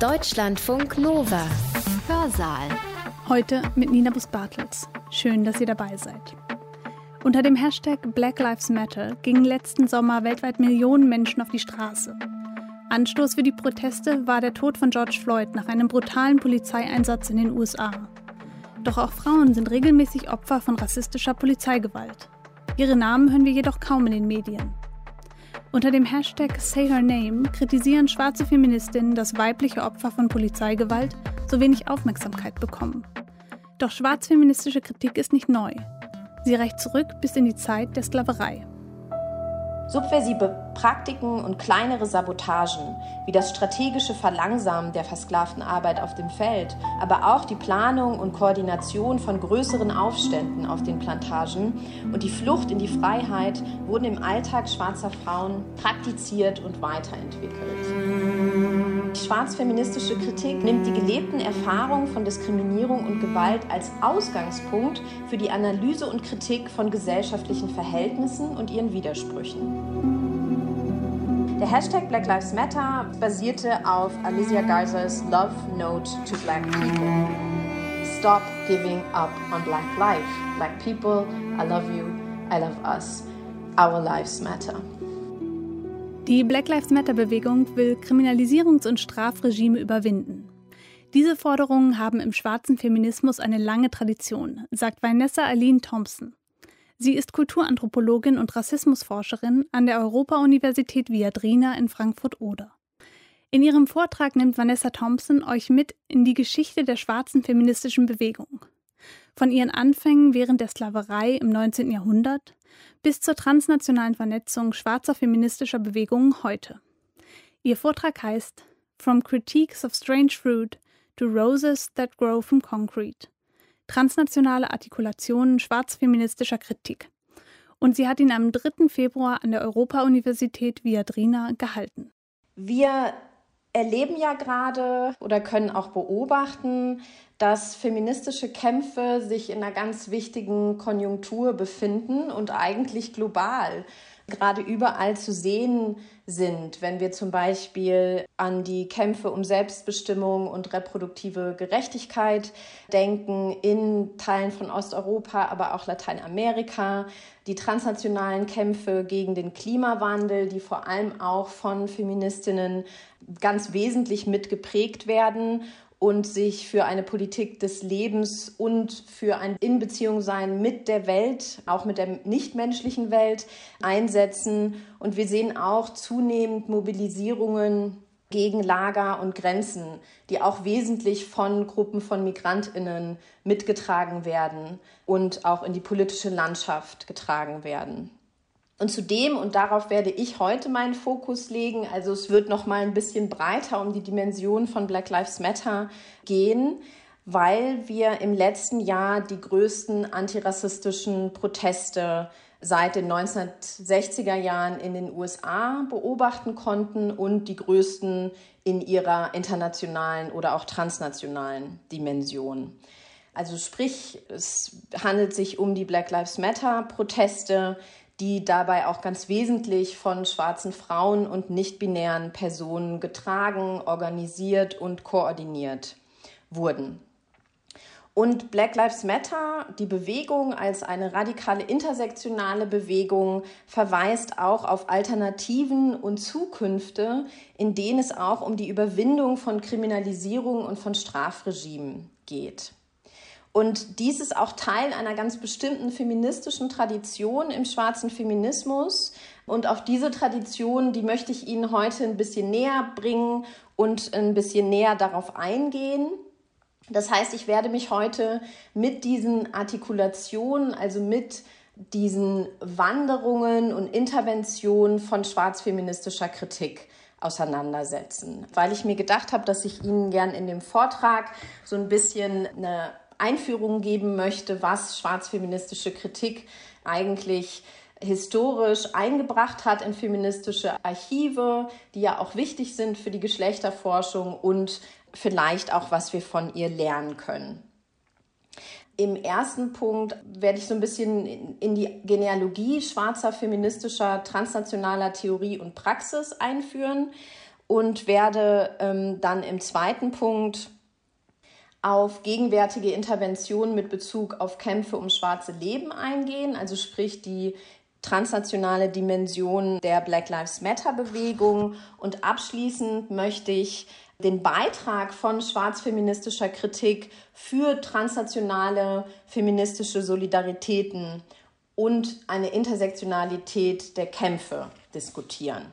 Deutschlandfunk Nova. Hörsaal. Heute mit Nina Bus-Bartels. Schön, dass ihr dabei seid. Unter dem Hashtag Black Lives Matter gingen letzten Sommer weltweit Millionen Menschen auf die Straße. Anstoß für die Proteste war der Tod von George Floyd nach einem brutalen Polizeieinsatz in den USA. Doch auch Frauen sind regelmäßig Opfer von rassistischer Polizeigewalt. Ihre Namen hören wir jedoch kaum in den Medien. Unter dem Hashtag Say Her Name kritisieren schwarze Feministinnen, dass weibliche Opfer von Polizeigewalt so wenig Aufmerksamkeit bekommen. Doch schwarzfeministische Kritik ist nicht neu. Sie reicht zurück bis in die Zeit der Sklaverei. Subversive Praktiken und kleinere Sabotagen, wie das strategische Verlangsamen der versklavten Arbeit auf dem Feld, aber auch die Planung und Koordination von größeren Aufständen auf den Plantagen und die Flucht in die Freiheit wurden im Alltag schwarzer Frauen praktiziert und weiterentwickelt. Die schwarzfeministische Kritik nimmt die gelebten Erfahrungen von Diskriminierung und Gewalt als Ausgangspunkt für die Analyse und Kritik von gesellschaftlichen Verhältnissen und ihren Widersprüchen. Der Hashtag Black Lives Matter basierte auf Alicia Geisers Love Note to Black People. Stop giving up on Black life. Black people, I love you, I love us. Our lives matter. Die Black Lives Matter-Bewegung will Kriminalisierungs- und Strafregime überwinden. Diese Forderungen haben im schwarzen Feminismus eine lange Tradition, sagt Vanessa Aline Thompson. Sie ist Kulturanthropologin und Rassismusforscherin an der Europa-Universität Viadrina in Frankfurt-Oder. In ihrem Vortrag nimmt Vanessa Thompson euch mit in die Geschichte der schwarzen feministischen Bewegung. Von ihren Anfängen während der Sklaverei im 19. Jahrhundert bis zur transnationalen Vernetzung schwarzer feministischer Bewegungen heute. Ihr Vortrag heißt From Critiques of Strange Fruit to Roses That Grow from Concrete transnationale Artikulationen schwarzfeministischer Kritik. Und sie hat ihn am 3. Februar an der Europa-Universität Viadrina gehalten. Wir erleben ja gerade oder können auch beobachten, dass feministische Kämpfe sich in einer ganz wichtigen Konjunktur befinden und eigentlich global gerade überall zu sehen sind, wenn wir zum Beispiel an die Kämpfe um Selbstbestimmung und reproduktive Gerechtigkeit denken in Teilen von Osteuropa, aber auch Lateinamerika, die transnationalen Kämpfe gegen den Klimawandel, die vor allem auch von Feministinnen ganz wesentlich mitgeprägt werden und sich für eine Politik des Lebens und für ein Inbeziehungsein mit der Welt, auch mit der nichtmenschlichen Welt einsetzen. Und wir sehen auch zunehmend Mobilisierungen gegen Lager und Grenzen, die auch wesentlich von Gruppen von Migrantinnen mitgetragen werden und auch in die politische Landschaft getragen werden. Und zudem, und darauf werde ich heute meinen Fokus legen, also es wird noch mal ein bisschen breiter um die Dimension von Black Lives Matter gehen, weil wir im letzten Jahr die größten antirassistischen Proteste seit den 1960er Jahren in den USA beobachten konnten und die größten in ihrer internationalen oder auch transnationalen Dimension. Also sprich, es handelt sich um die Black Lives Matter Proteste, die dabei auch ganz wesentlich von schwarzen Frauen und nicht-binären Personen getragen, organisiert und koordiniert wurden. Und Black Lives Matter, die Bewegung als eine radikale intersektionale Bewegung, verweist auch auf Alternativen und Zukünfte, in denen es auch um die Überwindung von Kriminalisierung und von Strafregimen geht. Und dies ist auch Teil einer ganz bestimmten feministischen Tradition im schwarzen Feminismus. Und auf diese Tradition, die möchte ich Ihnen heute ein bisschen näher bringen und ein bisschen näher darauf eingehen. Das heißt, ich werde mich heute mit diesen Artikulationen, also mit diesen Wanderungen und Interventionen von schwarzfeministischer Kritik auseinandersetzen, weil ich mir gedacht habe, dass ich Ihnen gern in dem Vortrag so ein bisschen eine Einführung geben möchte, was schwarzfeministische Kritik eigentlich historisch eingebracht hat in feministische Archive, die ja auch wichtig sind für die Geschlechterforschung und vielleicht auch, was wir von ihr lernen können. Im ersten Punkt werde ich so ein bisschen in die Genealogie schwarzer feministischer transnationaler Theorie und Praxis einführen und werde ähm, dann im zweiten Punkt auf gegenwärtige Interventionen mit Bezug auf Kämpfe um schwarze Leben eingehen, also sprich die transnationale Dimension der Black Lives Matter-Bewegung. Und abschließend möchte ich den Beitrag von schwarzfeministischer Kritik für transnationale feministische Solidaritäten und eine Intersektionalität der Kämpfe diskutieren.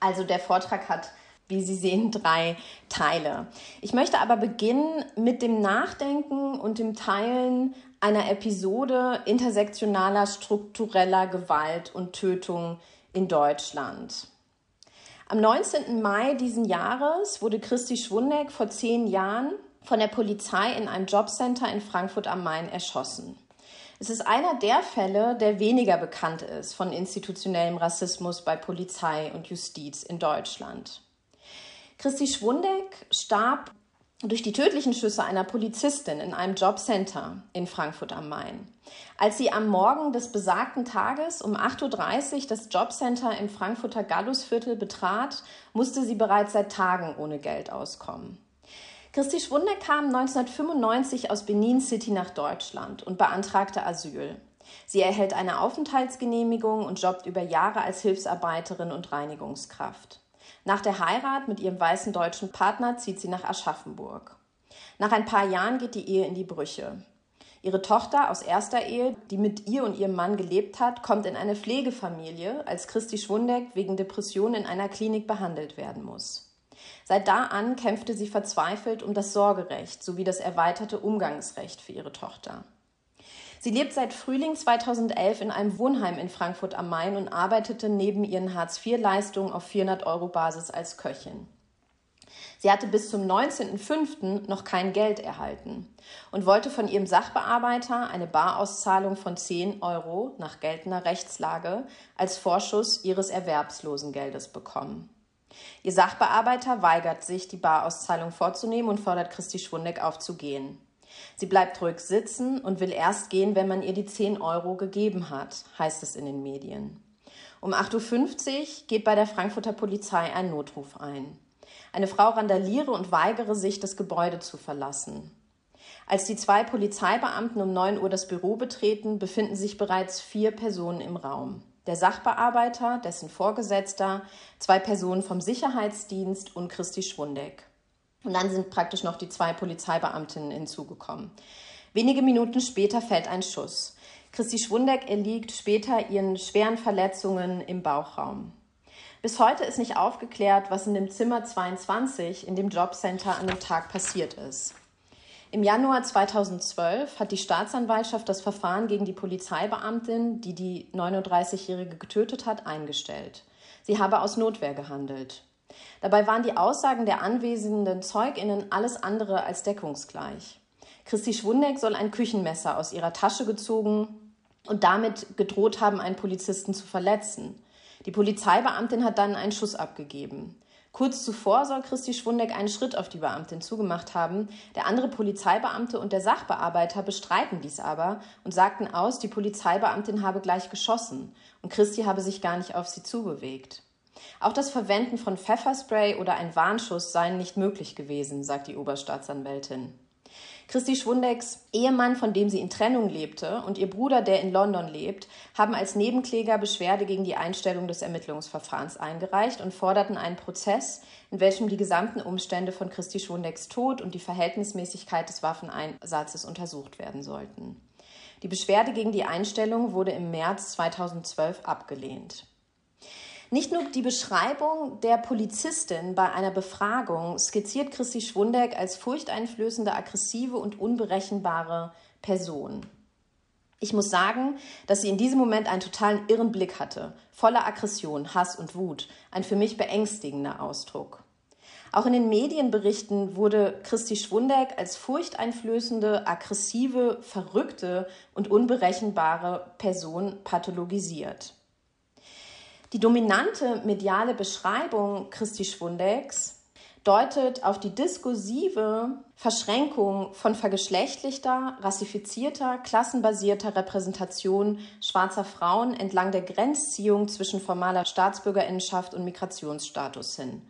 Also der Vortrag hat, wie Sie sehen, drei Teile. Ich möchte aber beginnen mit dem Nachdenken und dem Teilen einer Episode intersektionaler struktureller Gewalt und Tötung in Deutschland. Am 19. Mai diesen Jahres wurde Christi Schwundeck vor zehn Jahren von der Polizei in einem Jobcenter in Frankfurt am Main erschossen. Es ist einer der Fälle, der weniger bekannt ist von institutionellem Rassismus bei Polizei und Justiz in Deutschland. Christi Schwundeck starb durch die tödlichen Schüsse einer Polizistin in einem Jobcenter in Frankfurt am Main. Als sie am Morgen des besagten Tages um 8.30 Uhr das Jobcenter im Frankfurter Gallusviertel betrat, musste sie bereits seit Tagen ohne Geld auskommen. Christi Schwunde kam 1995 aus Benin City nach Deutschland und beantragte Asyl. Sie erhält eine Aufenthaltsgenehmigung und jobbt über Jahre als Hilfsarbeiterin und Reinigungskraft. Nach der Heirat mit ihrem weißen deutschen Partner zieht sie nach Aschaffenburg. Nach ein paar Jahren geht die Ehe in die Brüche. Ihre Tochter aus erster Ehe, die mit ihr und ihrem Mann gelebt hat, kommt in eine Pflegefamilie, als Christi Schwundeck wegen Depression in einer Klinik behandelt werden muss. Seit da an kämpfte sie verzweifelt um das Sorgerecht sowie das erweiterte Umgangsrecht für ihre Tochter. Sie lebt seit Frühling 2011 in einem Wohnheim in Frankfurt am Main und arbeitete neben ihren Hartz-IV-Leistungen auf 400 Euro Basis als Köchin. Sie hatte bis zum 19.05. noch kein Geld erhalten und wollte von ihrem Sachbearbeiter eine Barauszahlung von 10 Euro nach geltender Rechtslage als Vorschuss ihres Erwerbslosengeldes bekommen. Ihr Sachbearbeiter weigert sich, die Barauszahlung vorzunehmen und fordert Christi Schwundeck aufzugehen. Sie bleibt ruhig sitzen und will erst gehen, wenn man ihr die 10 Euro gegeben hat, heißt es in den Medien. Um 8.50 Uhr geht bei der Frankfurter Polizei ein Notruf ein. Eine Frau randaliere und weigere sich, das Gebäude zu verlassen. Als die zwei Polizeibeamten um 9 Uhr das Büro betreten, befinden sich bereits vier Personen im Raum. Der Sachbearbeiter, dessen Vorgesetzter, zwei Personen vom Sicherheitsdienst und Christi Schwundeck. Und dann sind praktisch noch die zwei Polizeibeamtinnen hinzugekommen. Wenige Minuten später fällt ein Schuss. Christi Schwundeck erliegt später ihren schweren Verletzungen im Bauchraum. Bis heute ist nicht aufgeklärt, was in dem Zimmer 22 in dem Jobcenter an dem Tag passiert ist. Im Januar 2012 hat die Staatsanwaltschaft das Verfahren gegen die Polizeibeamtin, die die 39-Jährige getötet hat, eingestellt. Sie habe aus Notwehr gehandelt. Dabei waren die Aussagen der anwesenden Zeuginnen alles andere als deckungsgleich. Christi Schwundeck soll ein Küchenmesser aus ihrer Tasche gezogen und damit gedroht haben, einen Polizisten zu verletzen. Die Polizeibeamtin hat dann einen Schuss abgegeben. Kurz zuvor soll Christi Schwundeck einen Schritt auf die Beamtin zugemacht haben. Der andere Polizeibeamte und der Sachbearbeiter bestreiten dies aber und sagten aus, die Polizeibeamtin habe gleich geschossen und Christi habe sich gar nicht auf sie zubewegt. Auch das Verwenden von Pfefferspray oder ein Warnschuss seien nicht möglich gewesen, sagt die Oberstaatsanwältin. Christi Schwundecks Ehemann, von dem sie in Trennung lebte, und ihr Bruder, der in London lebt, haben als Nebenkläger Beschwerde gegen die Einstellung des Ermittlungsverfahrens eingereicht und forderten einen Prozess, in welchem die gesamten Umstände von Christi Schwundecks Tod und die Verhältnismäßigkeit des Waffeneinsatzes untersucht werden sollten. Die Beschwerde gegen die Einstellung wurde im März 2012 abgelehnt. Nicht nur die Beschreibung der Polizistin bei einer Befragung skizziert Christi Schwundeck als furchteinflößende, aggressive und unberechenbare Person. Ich muss sagen, dass sie in diesem Moment einen totalen irren Blick hatte, voller Aggression, Hass und Wut, ein für mich beängstigender Ausdruck. Auch in den Medienberichten wurde Christi Schwundeck als furchteinflößende, aggressive, verrückte und unberechenbare Person pathologisiert. Die dominante mediale Beschreibung Christi Schwundecks deutet auf die diskursive Verschränkung von vergeschlechtlichter, rassifizierter, klassenbasierter Repräsentation schwarzer Frauen entlang der Grenzziehung zwischen formaler Staatsbürgerinnenschaft und Migrationsstatus hin.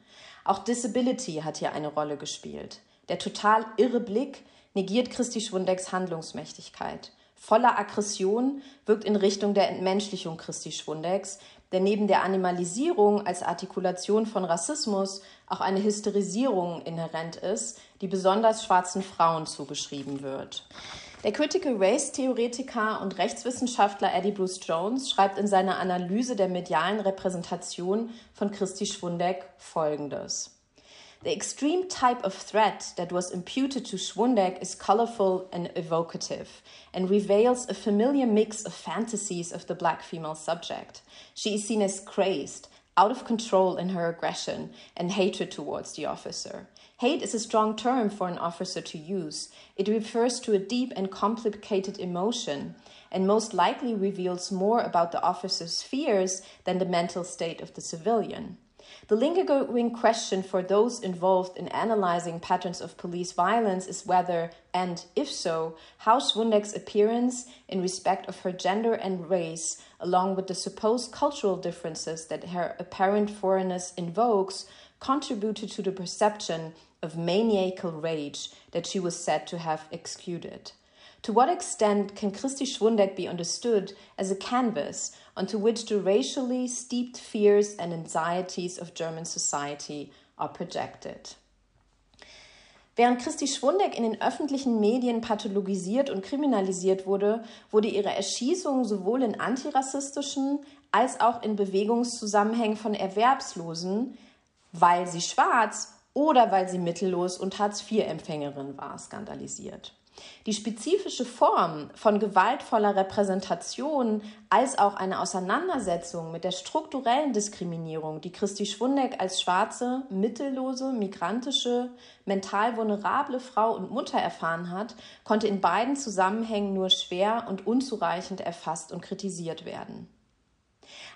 Auch Disability hat hier eine Rolle gespielt. Der total irre Blick negiert Christi Schwundecks Handlungsmächtigkeit. Voller Aggression wirkt in Richtung der Entmenschlichung Christi Schwundecks, der neben der Animalisierung als Artikulation von Rassismus auch eine Hysterisierung inhärent ist, die besonders schwarzen Frauen zugeschrieben wird. Der Critical Race Theoretiker und Rechtswissenschaftler Eddie Bruce Jones schreibt in seiner Analyse der medialen Repräsentation von Christi Schwundeck folgendes. The extreme type of threat that was imputed to Schwundeck is colorful and evocative, and reveals a familiar mix of fantasies of the black female subject. She is seen as crazed, out of control in her aggression and hatred towards the officer. Hate is a strong term for an officer to use. It refers to a deep and complicated emotion, and most likely reveals more about the officer's fears than the mental state of the civilian. The lingering question for those involved in analyzing patterns of police violence is whether, and if so, how Schwundeck's appearance in respect of her gender and race, along with the supposed cultural differences that her apparent foreignness invokes, contributed to the perception of maniacal rage that she was said to have exuded. To what extent can Christi Schwundeck be understood as a canvas onto which the racially steeped fears and anxieties of German society are projected? Während Christi Schwundeck in den öffentlichen Medien pathologisiert und kriminalisiert wurde, wurde ihre Erschießung sowohl in antirassistischen als auch in Bewegungszusammenhängen von Erwerbslosen, weil sie schwarz oder weil sie mittellos und Hartz-IV-Empfängerin war, skandalisiert. Die spezifische Form von gewaltvoller Repräsentation als auch eine Auseinandersetzung mit der strukturellen Diskriminierung, die Christi Schwundeck als schwarze, mittellose, migrantische, mental vulnerable Frau und Mutter erfahren hat, konnte in beiden Zusammenhängen nur schwer und unzureichend erfasst und kritisiert werden.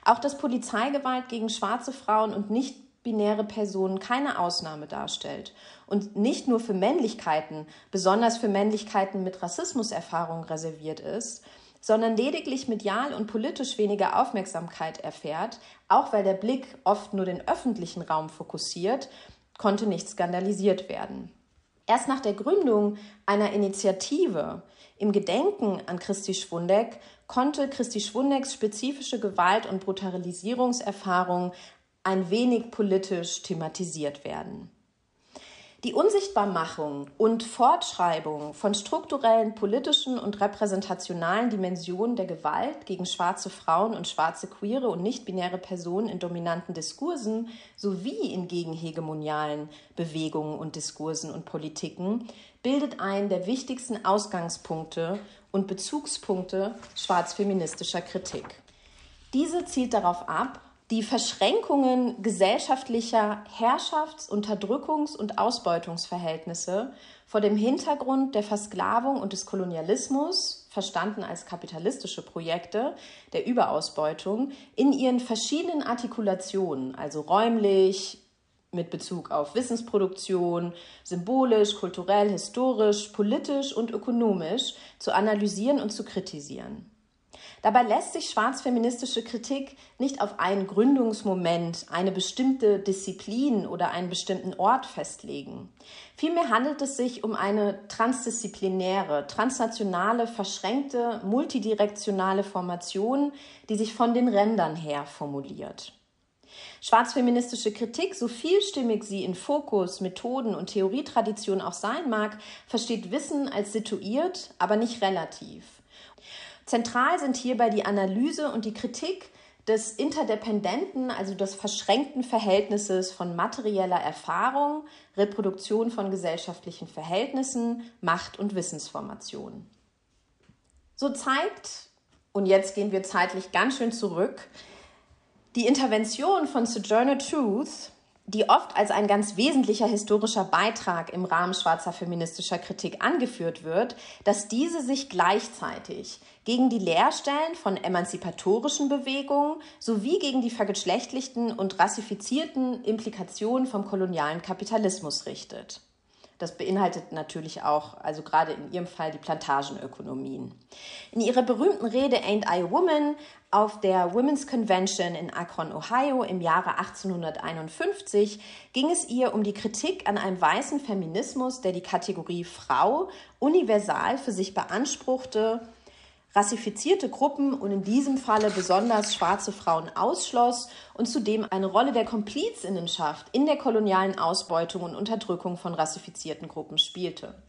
Auch dass Polizeigewalt gegen schwarze Frauen und nicht binäre Personen keine Ausnahme darstellt und nicht nur für Männlichkeiten, besonders für Männlichkeiten mit Rassismuserfahrung reserviert ist, sondern lediglich medial und politisch weniger Aufmerksamkeit erfährt, auch weil der Blick oft nur den öffentlichen Raum fokussiert, konnte nicht skandalisiert werden. Erst nach der Gründung einer Initiative im Gedenken an Christi Schwundeck konnte Christi Schwundecks spezifische Gewalt- und Brutalisierungserfahrung ein wenig politisch thematisiert werden. Die Unsichtbarmachung und Fortschreibung von strukturellen politischen und repräsentationalen Dimensionen der Gewalt gegen schwarze Frauen und schwarze queere und nicht-binäre Personen in dominanten Diskursen sowie in gegenhegemonialen Bewegungen und Diskursen und Politiken bildet einen der wichtigsten Ausgangspunkte und Bezugspunkte schwarzfeministischer Kritik. Diese zielt darauf ab, die Verschränkungen gesellschaftlicher Herrschafts-, Unterdrückungs- und Ausbeutungsverhältnisse vor dem Hintergrund der Versklavung und des Kolonialismus, verstanden als kapitalistische Projekte der Überausbeutung, in ihren verschiedenen Artikulationen, also räumlich, mit Bezug auf Wissensproduktion, symbolisch, kulturell, historisch, politisch und ökonomisch zu analysieren und zu kritisieren. Dabei lässt sich schwarzfeministische Kritik nicht auf einen Gründungsmoment, eine bestimmte Disziplin oder einen bestimmten Ort festlegen. Vielmehr handelt es sich um eine transdisziplinäre, transnationale, verschränkte, multidirektionale Formation, die sich von den Rändern her formuliert. Schwarzfeministische Kritik, so vielstimmig sie in Fokus, Methoden und Theorietradition auch sein mag, versteht Wissen als situiert, aber nicht relativ. Zentral sind hierbei die Analyse und die Kritik des interdependenten, also des verschränkten Verhältnisses von materieller Erfahrung, Reproduktion von gesellschaftlichen Verhältnissen, Macht und Wissensformation. So zeigt, und jetzt gehen wir zeitlich ganz schön zurück, die Intervention von Sojourner Truth die oft als ein ganz wesentlicher historischer Beitrag im Rahmen schwarzer feministischer Kritik angeführt wird, dass diese sich gleichzeitig gegen die Leerstellen von emanzipatorischen Bewegungen sowie gegen die vergeschlechtlichten und rassifizierten Implikationen vom kolonialen Kapitalismus richtet. Das beinhaltet natürlich auch, also gerade in ihrem Fall, die Plantagenökonomien. In ihrer berühmten Rede Ain't I a Woman auf der Women's Convention in Akron, Ohio im Jahre 1851 ging es ihr um die Kritik an einem weißen Feminismus, der die Kategorie Frau universal für sich beanspruchte rassifizierte Gruppen und in diesem Falle besonders schwarze Frauen ausschloss und zudem eine Rolle der Komplizinnenschaft in der kolonialen Ausbeutung und Unterdrückung von rassifizierten Gruppen spielte.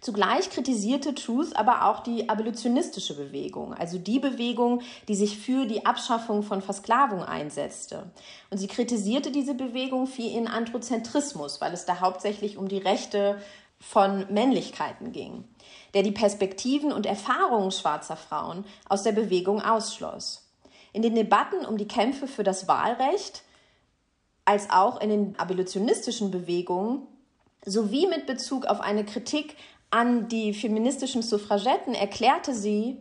Zugleich kritisierte Truth aber auch die abolitionistische Bewegung, also die Bewegung, die sich für die Abschaffung von Versklavung einsetzte. Und sie kritisierte diese Bewegung für ihren Androzentrismus, weil es da hauptsächlich um die Rechte von Männlichkeiten ging der die Perspektiven und Erfahrungen schwarzer Frauen aus der Bewegung ausschloss. In den Debatten um die Kämpfe für das Wahlrecht, als auch in den abolitionistischen Bewegungen sowie mit Bezug auf eine Kritik an die feministischen Suffragetten erklärte sie,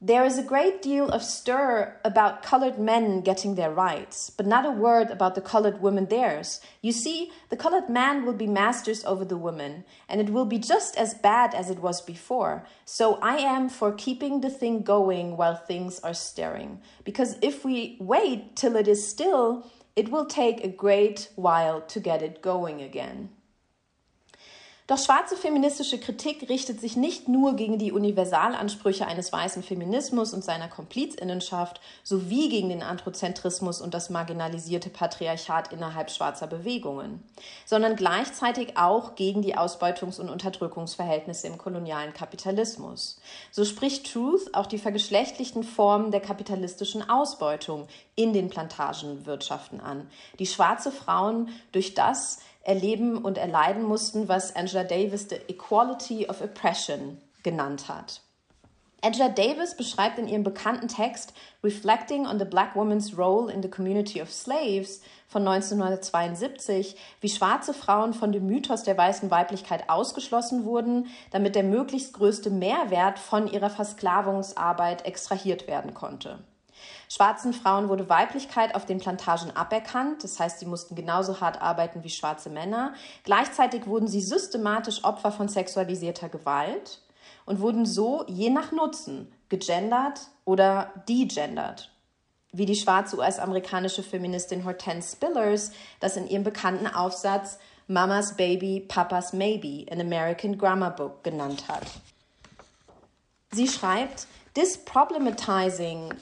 There is a great deal of stir about colored men getting their rights, but not a word about the colored women theirs. You see, the colored man will be masters over the women, and it will be just as bad as it was before. So I am for keeping the thing going while things are stirring. Because if we wait till it is still, it will take a great while to get it going again. Doch schwarze feministische Kritik richtet sich nicht nur gegen die Universalansprüche eines weißen Feminismus und seiner Komplizinnenschaft sowie gegen den Androzentrismus und das marginalisierte Patriarchat innerhalb schwarzer Bewegungen, sondern gleichzeitig auch gegen die Ausbeutungs- und Unterdrückungsverhältnisse im kolonialen Kapitalismus. So spricht Truth auch die vergeschlechtlichten Formen der kapitalistischen Ausbeutung in den Plantagenwirtschaften an, die schwarze Frauen durch das erleben und erleiden mussten, was Angela Davis the Equality of Oppression genannt hat. Angela Davis beschreibt in ihrem bekannten Text Reflecting on the Black Woman's Role in the Community of Slaves von 1972, wie schwarze Frauen von dem Mythos der weißen Weiblichkeit ausgeschlossen wurden, damit der möglichst größte Mehrwert von ihrer Versklavungsarbeit extrahiert werden konnte. Schwarzen Frauen wurde Weiblichkeit auf den Plantagen aberkannt, das heißt, sie mussten genauso hart arbeiten wie schwarze Männer. Gleichzeitig wurden sie systematisch Opfer von sexualisierter Gewalt und wurden so je nach Nutzen gegendert oder degendert wie die schwarze US-amerikanische Feministin Hortense Spillers das in ihrem bekannten Aufsatz Mama's Baby, Papa's Maybe, an American Grammar Book genannt hat. Sie schreibt, This problematizing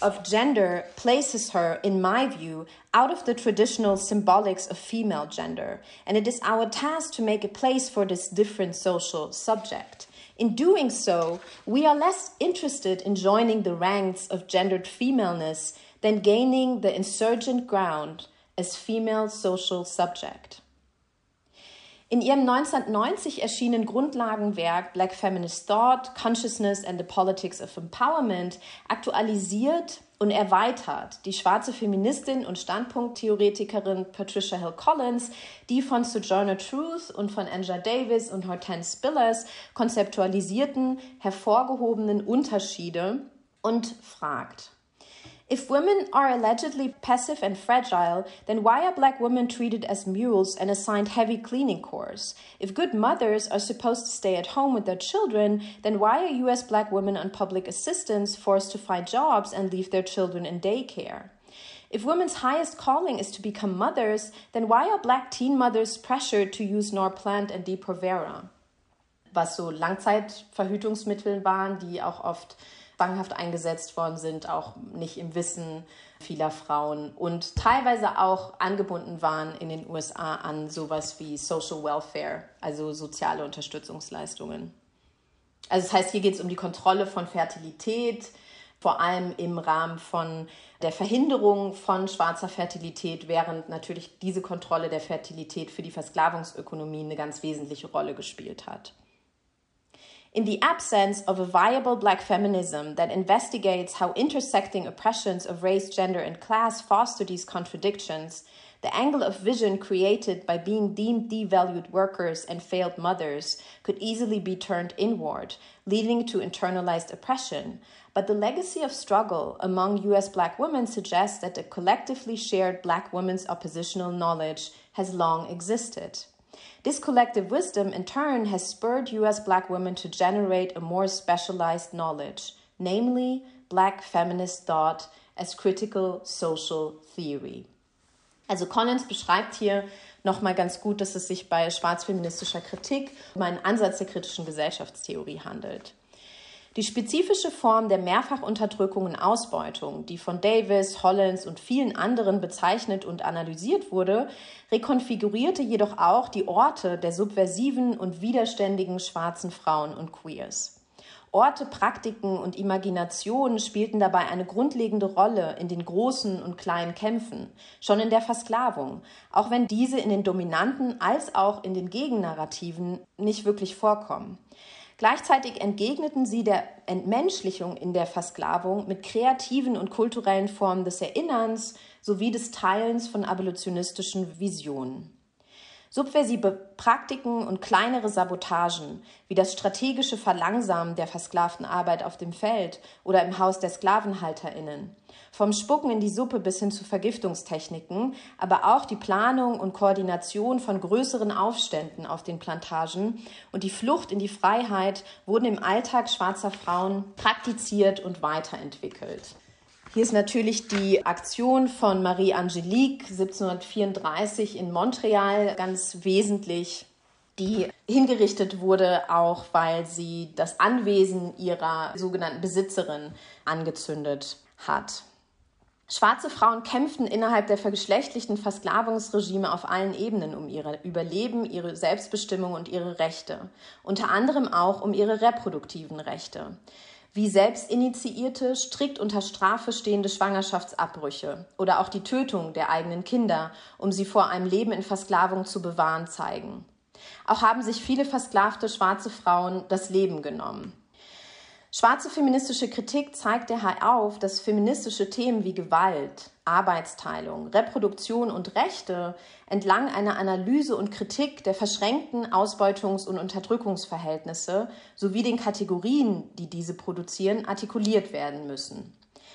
of gender places her, in my view, out of the traditional symbolics of female gender, and it is our task to make a place for this different social subject. In doing so, we are less interested in joining the ranks of gendered femaleness than gaining the insurgent ground as female social subject. In ihrem 1990 erschienenen Grundlagenwerk Black Feminist Thought, Consciousness and the Politics of Empowerment aktualisiert und erweitert die schwarze Feministin und Standpunkttheoretikerin Patricia Hill Collins die von Sojourner Truth und von Angela Davis und Hortense Spillers konzeptualisierten, hervorgehobenen Unterschiede und fragt, If women are allegedly passive and fragile, then why are black women treated as mules and assigned heavy cleaning chores? If good mothers are supposed to stay at home with their children, then why are US black women on public assistance forced to find jobs and leave their children in daycare? If women's highest calling is to become mothers, then why are black teen mothers pressured to use Norplant and Depo-Provera? Was so Langzeitverhütungsmittel waren, die auch oft zwanghaft eingesetzt worden sind, auch nicht im Wissen vieler Frauen und teilweise auch angebunden waren in den USA an sowas wie Social Welfare, also soziale Unterstützungsleistungen. Also das heißt, hier geht es um die Kontrolle von Fertilität, vor allem im Rahmen von der Verhinderung von schwarzer Fertilität, während natürlich diese Kontrolle der Fertilität für die Versklavungsökonomie eine ganz wesentliche Rolle gespielt hat. In the absence of a viable black feminism that investigates how intersecting oppressions of race, gender, and class foster these contradictions, the angle of vision created by being deemed devalued workers and failed mothers could easily be turned inward, leading to internalized oppression. But the legacy of struggle among US black women suggests that the collectively shared black women's oppositional knowledge has long existed. This collective wisdom, in turn, has spurred US black women to generate a more specialized knowledge, namely black feminist thought as critical social theory. Also Collins beschreibt hier nochmal ganz gut, dass es sich bei schwarzfeministischer Kritik um einen Ansatz der kritischen Gesellschaftstheorie handelt. Die spezifische Form der Mehrfachunterdrückung und Ausbeutung, die von Davis, Hollins und vielen anderen bezeichnet und analysiert wurde, rekonfigurierte jedoch auch die Orte der subversiven und widerständigen schwarzen Frauen und Queers. Orte, Praktiken und Imaginationen spielten dabei eine grundlegende Rolle in den großen und kleinen Kämpfen, schon in der Versklavung, auch wenn diese in den dominanten als auch in den Gegennarrativen nicht wirklich vorkommen. Gleichzeitig entgegneten sie der Entmenschlichung in der Versklavung mit kreativen und kulturellen Formen des Erinnerns sowie des Teilens von abolitionistischen Visionen. Subversive Praktiken und kleinere Sabotagen, wie das strategische Verlangsamen der versklavten Arbeit auf dem Feld oder im Haus der SklavenhalterInnen, vom Spucken in die Suppe bis hin zu Vergiftungstechniken, aber auch die Planung und Koordination von größeren Aufständen auf den Plantagen und die Flucht in die Freiheit wurden im Alltag schwarzer Frauen praktiziert und weiterentwickelt. Hier ist natürlich die Aktion von Marie-Angelique 1734 in Montreal. Ganz wesentlich, die hingerichtet wurde, auch weil sie das Anwesen ihrer sogenannten Besitzerin angezündet hat. Schwarze Frauen kämpften innerhalb der vergeschlechtlichten Versklavungsregime auf allen Ebenen um ihr Überleben, ihre Selbstbestimmung und ihre Rechte, unter anderem auch um ihre reproduktiven Rechte wie selbstinitiierte, strikt unter Strafe stehende Schwangerschaftsabbrüche oder auch die Tötung der eigenen Kinder, um sie vor einem Leben in Versklavung zu bewahren, zeigen. Auch haben sich viele versklavte schwarze Frauen das Leben genommen. Schwarze feministische Kritik zeigt daher auf, dass feministische Themen wie Gewalt, Arbeitsteilung, Reproduktion und Rechte entlang einer Analyse und Kritik der verschränkten Ausbeutungs- und Unterdrückungsverhältnisse sowie den Kategorien, die diese produzieren, artikuliert werden müssen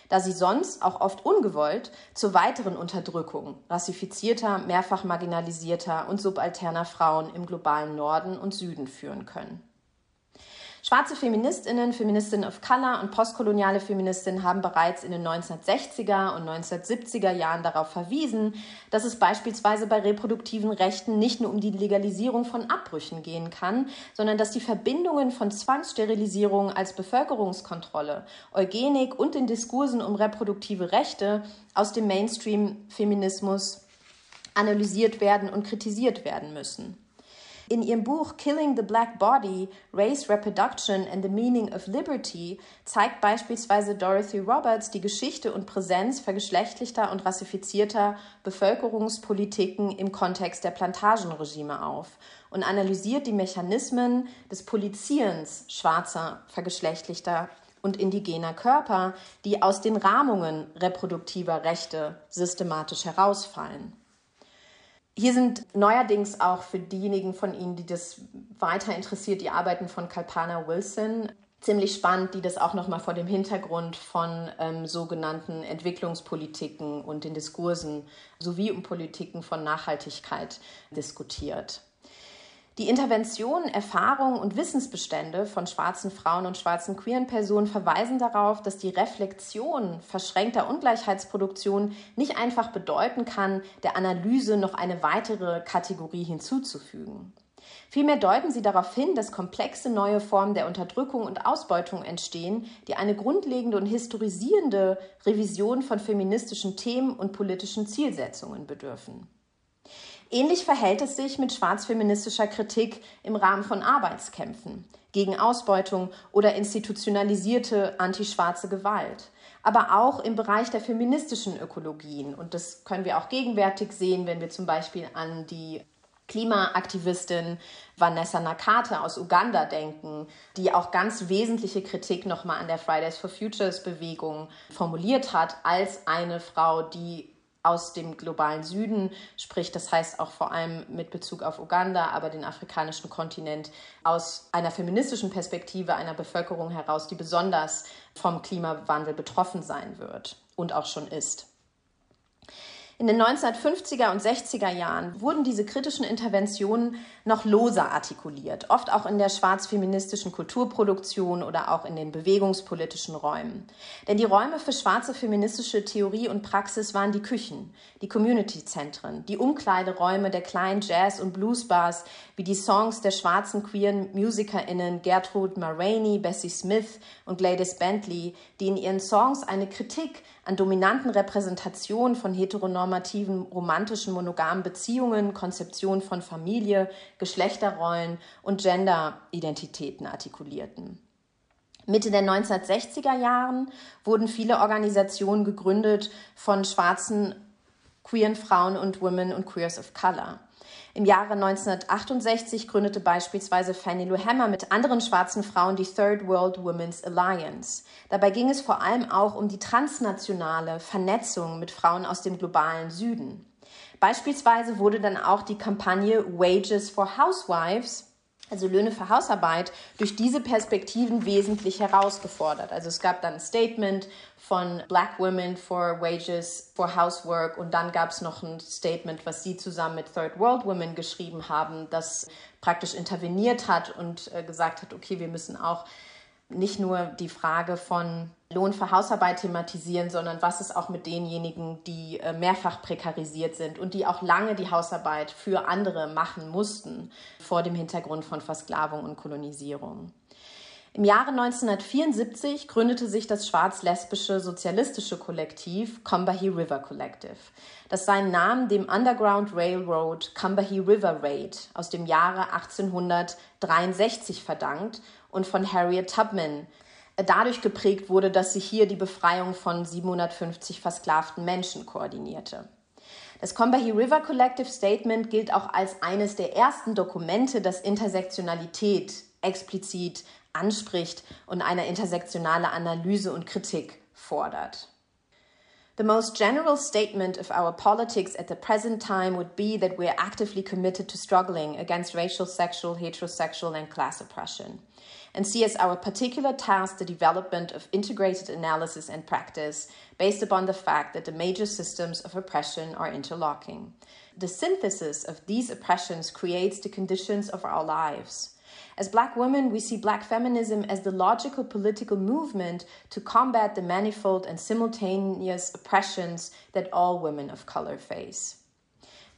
da sie sonst auch oft ungewollt zur weiteren Unterdrückung rassifizierter, mehrfach marginalisierter und subalterner Frauen im globalen Norden und Süden führen können. Schwarze Feministinnen, Feministinnen of Color und postkoloniale Feministinnen haben bereits in den 1960er und 1970er Jahren darauf verwiesen, dass es beispielsweise bei reproduktiven Rechten nicht nur um die Legalisierung von Abbrüchen gehen kann, sondern dass die Verbindungen von Zwangssterilisierung als Bevölkerungskontrolle, Eugenik und den Diskursen um reproduktive Rechte aus dem Mainstream-Feminismus analysiert werden und kritisiert werden müssen. In ihrem Buch Killing the Black Body, Race Reproduction and the Meaning of Liberty zeigt beispielsweise Dorothy Roberts die Geschichte und Präsenz vergeschlechtlichter und rassifizierter Bevölkerungspolitiken im Kontext der Plantagenregime auf und analysiert die Mechanismen des Polizierens schwarzer, vergeschlechtlichter und indigener Körper, die aus den Rahmungen reproduktiver Rechte systematisch herausfallen. Hier sind neuerdings auch für diejenigen von Ihnen, die das weiter interessiert, die Arbeiten von Kalpana Wilson ziemlich spannend, die das auch nochmal vor dem Hintergrund von ähm, sogenannten Entwicklungspolitiken und den Diskursen sowie um Politiken von Nachhaltigkeit diskutiert. Die Interventionen, Erfahrungen und Wissensbestände von schwarzen Frauen und schwarzen queeren Personen verweisen darauf, dass die Reflexion verschränkter Ungleichheitsproduktion nicht einfach bedeuten kann, der Analyse noch eine weitere Kategorie hinzuzufügen. Vielmehr deuten sie darauf hin, dass komplexe neue Formen der Unterdrückung und Ausbeutung entstehen, die eine grundlegende und historisierende Revision von feministischen Themen und politischen Zielsetzungen bedürfen. Ähnlich verhält es sich mit schwarzfeministischer Kritik im Rahmen von Arbeitskämpfen gegen Ausbeutung oder institutionalisierte antischwarze Gewalt. Aber auch im Bereich der feministischen Ökologien. Und das können wir auch gegenwärtig sehen, wenn wir zum Beispiel an die Klimaaktivistin Vanessa Nakate aus Uganda denken, die auch ganz wesentliche Kritik nochmal an der Fridays for Futures Bewegung formuliert hat, als eine Frau, die aus dem globalen Süden, sprich das heißt auch vor allem mit Bezug auf Uganda, aber den afrikanischen Kontinent, aus einer feministischen Perspektive einer Bevölkerung heraus, die besonders vom Klimawandel betroffen sein wird und auch schon ist. In den 1950er und 60er Jahren wurden diese kritischen Interventionen noch loser artikuliert, oft auch in der schwarzfeministischen Kulturproduktion oder auch in den bewegungspolitischen Räumen. Denn die Räume für schwarze feministische Theorie und Praxis waren die Küchen, die Community-Zentren, die Umkleideräume der kleinen Jazz- und Bluesbars, wie die Songs der schwarzen queeren MusikerInnen Gertrude Maroney, Bessie Smith und Gladys Bentley, die in ihren Songs eine Kritik an dominanten Repräsentationen von heteronormativen, romantischen, monogamen Beziehungen, Konzeption von Familie, Geschlechterrollen und Genderidentitäten artikulierten. Mitte der 1960er Jahren wurden viele Organisationen gegründet von schwarzen queeren Frauen und Women und Queers of Color. Im Jahre 1968 gründete beispielsweise Fannie Lou Hammer mit anderen schwarzen Frauen die Third World Women's Alliance. Dabei ging es vor allem auch um die transnationale Vernetzung mit Frauen aus dem globalen Süden. Beispielsweise wurde dann auch die Kampagne Wages for Housewives also Löhne für Hausarbeit, durch diese Perspektiven wesentlich herausgefordert. Also es gab dann ein Statement von Black Women for Wages for Housework und dann gab es noch ein Statement, was sie zusammen mit Third World Women geschrieben haben, das praktisch interveniert hat und äh, gesagt hat, okay, wir müssen auch nicht nur die Frage von Lohn für Hausarbeit thematisieren, sondern was ist auch mit denjenigen, die äh, mehrfach prekarisiert sind und die auch lange die Hausarbeit für andere machen mussten, vor dem Hintergrund von Versklavung und Kolonisierung. Im Jahre 1974 gründete sich das schwarz-lesbische sozialistische Kollektiv Combahee River Collective, das seinen Namen dem Underground Railroad Combahee River Raid aus dem Jahre 1863 verdankt und von Harriet Tubman dadurch geprägt wurde, dass sie hier die Befreiung von 750 versklavten Menschen koordinierte. Das Combahee River Collective Statement gilt auch als eines der ersten Dokumente, das Intersektionalität explizit anspricht und eine intersektionale Analyse und Kritik fordert. The most general statement of our politics at the present time would be that we are actively committed to struggling against racial, sexual, heterosexual, and class oppression, and see as our particular task the development of integrated analysis and practice based upon the fact that the major systems of oppression are interlocking. The synthesis of these oppressions creates the conditions of our lives. As black women, we see black feminism as the logical political movement to combat the manifold and simultaneous oppressions that all women of color face.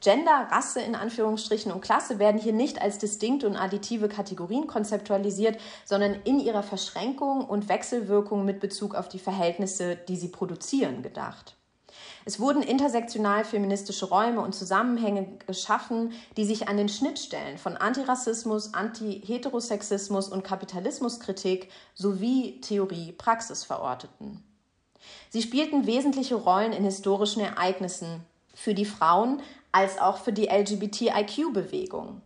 Gender, Rasse in Anführungsstrichen und Klasse werden hier nicht als distinkte und additive Kategorien konzeptualisiert, sondern in ihrer Verschränkung und Wechselwirkung mit Bezug auf die Verhältnisse, die sie produzieren, gedacht. Es wurden intersektional feministische Räume und Zusammenhänge geschaffen, die sich an den Schnittstellen von Antirassismus, Anti-Heterosexismus und Kapitalismuskritik sowie Theorie Praxis verorteten. Sie spielten wesentliche Rollen in historischen Ereignissen für die Frauen als auch für die LGBTIQ-Bewegung.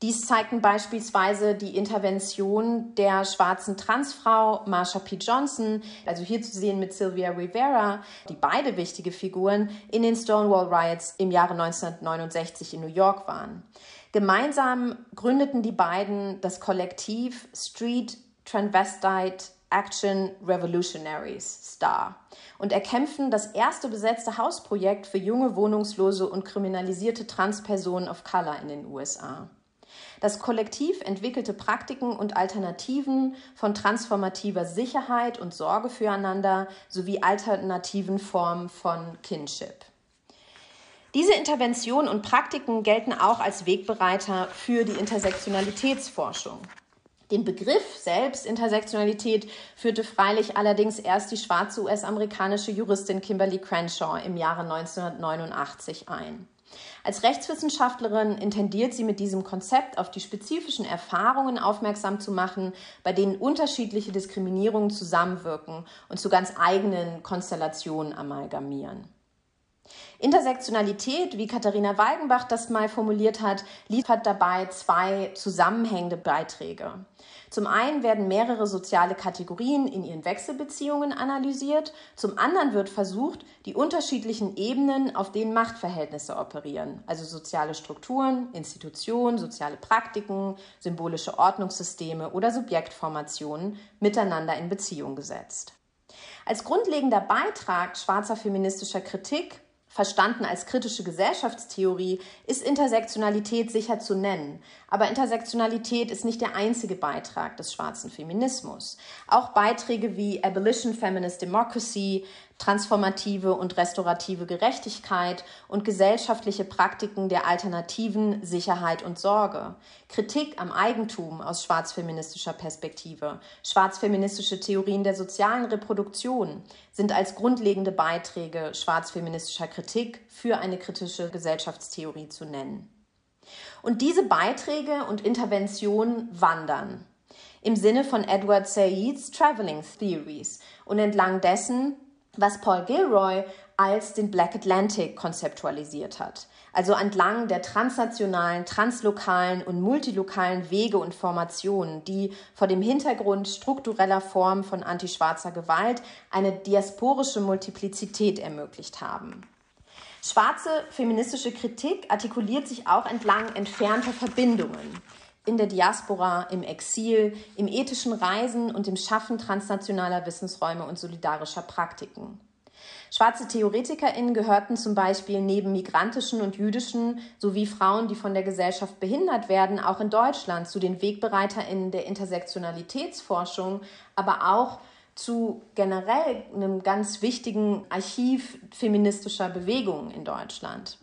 Dies zeigten beispielsweise die Intervention der schwarzen Transfrau Marsha P. Johnson, also hier zu sehen mit Sylvia Rivera, die beide wichtige Figuren in den Stonewall Riots im Jahre 1969 in New York waren. Gemeinsam gründeten die beiden das Kollektiv Street Transvestite Action Revolutionaries Star und erkämpfen das erste besetzte Hausprojekt für junge Wohnungslose und kriminalisierte Transpersonen of Color in den USA. Das Kollektiv entwickelte Praktiken und Alternativen von transformativer Sicherheit und Sorge füreinander sowie alternativen Formen von Kinship. Diese Interventionen und Praktiken gelten auch als Wegbereiter für die Intersektionalitätsforschung. Den Begriff selbst Intersektionalität führte freilich allerdings erst die schwarze US-amerikanische Juristin Kimberly Crenshaw im Jahre 1989 ein. Als Rechtswissenschaftlerin intendiert sie mit diesem Konzept auf die spezifischen Erfahrungen aufmerksam zu machen, bei denen unterschiedliche Diskriminierungen zusammenwirken und zu ganz eigenen Konstellationen amalgamieren. Intersektionalität, wie Katharina Weigenbach das mal formuliert hat, liefert dabei zwei zusammenhängende Beiträge. Zum einen werden mehrere soziale Kategorien in ihren Wechselbeziehungen analysiert, zum anderen wird versucht, die unterschiedlichen Ebenen, auf denen Machtverhältnisse operieren, also soziale Strukturen, Institutionen, soziale Praktiken, symbolische Ordnungssysteme oder Subjektformationen miteinander in Beziehung gesetzt. Als grundlegender Beitrag schwarzer feministischer Kritik verstanden als kritische Gesellschaftstheorie, ist Intersektionalität sicher zu nennen. Aber Intersektionalität ist nicht der einzige Beitrag des schwarzen Feminismus. Auch Beiträge wie Abolition Feminist Democracy, transformative und restaurative Gerechtigkeit und gesellschaftliche Praktiken der alternativen Sicherheit und Sorge, Kritik am Eigentum aus schwarzfeministischer Perspektive, schwarzfeministische Theorien der sozialen Reproduktion sind als grundlegende Beiträge schwarzfeministischer Kritik für eine kritische Gesellschaftstheorie zu nennen. Und diese Beiträge und Interventionen wandern im Sinne von Edward Saids Traveling Theories und entlang dessen, was Paul Gilroy als den Black Atlantic konzeptualisiert hat. Also entlang der transnationalen, translokalen und multilokalen Wege und Formationen, die vor dem Hintergrund struktureller Formen von antischwarzer Gewalt eine diasporische Multiplizität ermöglicht haben. Schwarze feministische Kritik artikuliert sich auch entlang entfernter Verbindungen in der Diaspora, im Exil, im ethischen Reisen und im Schaffen transnationaler Wissensräume und solidarischer Praktiken. Schwarze TheoretikerInnen gehörten zum Beispiel neben migrantischen und jüdischen sowie Frauen, die von der Gesellschaft behindert werden, auch in Deutschland zu den WegbereiterInnen der Intersektionalitätsforschung, aber auch zu generell einem ganz wichtigen Archiv feministischer Bewegungen in Deutschland.